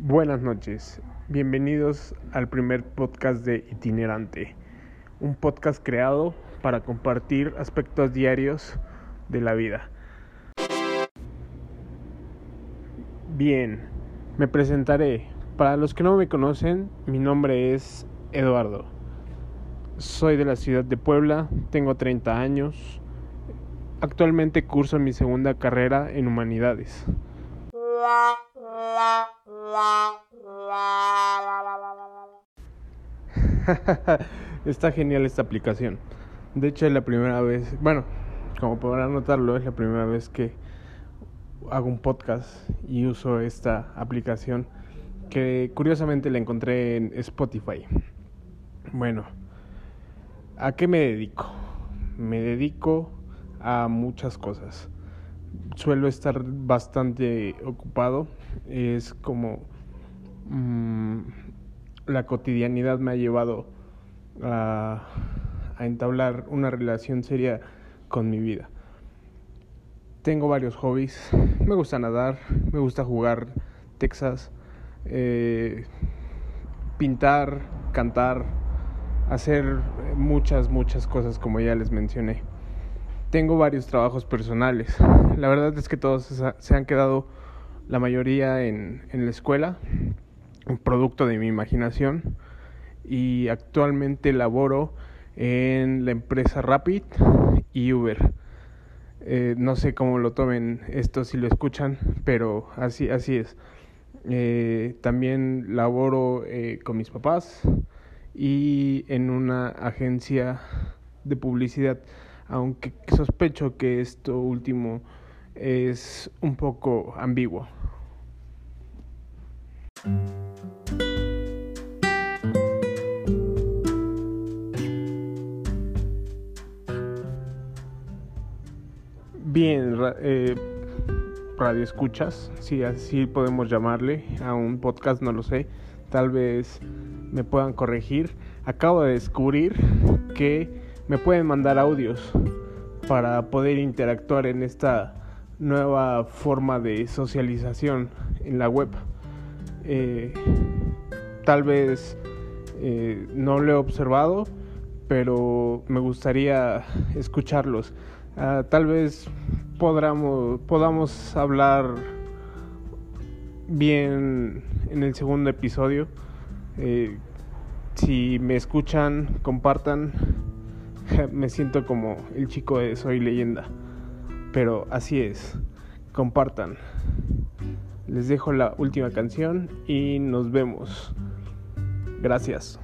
Buenas noches, bienvenidos al primer podcast de Itinerante, un podcast creado para compartir aspectos diarios de la vida. Bien, me presentaré. Para los que no me conocen, mi nombre es Eduardo. Soy de la ciudad de Puebla, tengo 30 años. Actualmente curso mi segunda carrera en humanidades. Está genial esta aplicación. De hecho es la primera vez, bueno, como podrán notarlo, es la primera vez que hago un podcast y uso esta aplicación que curiosamente la encontré en Spotify. Bueno, ¿a qué me dedico? Me dedico a muchas cosas. Suelo estar bastante ocupado. Es como mmm, la cotidianidad me ha llevado a, a entablar una relación seria con mi vida. Tengo varios hobbies. Me gusta nadar, me gusta jugar Texas, eh, pintar, cantar, hacer muchas, muchas cosas como ya les mencioné. Tengo varios trabajos personales. La verdad es que todos se han quedado la mayoría en, en la escuela, un producto de mi imaginación. Y actualmente laboro en la empresa Rapid y Uber. Eh, no sé cómo lo tomen esto si lo escuchan, pero así, así es. Eh, también laboro eh, con mis papás y en una agencia de publicidad, aunque sospecho que esto último es un poco ambiguo. Bien, eh, radio escuchas, si así podemos llamarle a un podcast, no lo sé, tal vez me puedan corregir. Acabo de descubrir que me pueden mandar audios para poder interactuar en esta nueva forma de socialización en la web. Eh, tal vez eh, no lo he observado, pero me gustaría escucharlos. Uh, tal vez podamos, podamos hablar bien en el segundo episodio. Eh, si me escuchan, compartan. Me siento como el chico de Soy leyenda. Pero así es. Compartan. Les dejo la última canción y nos vemos. Gracias.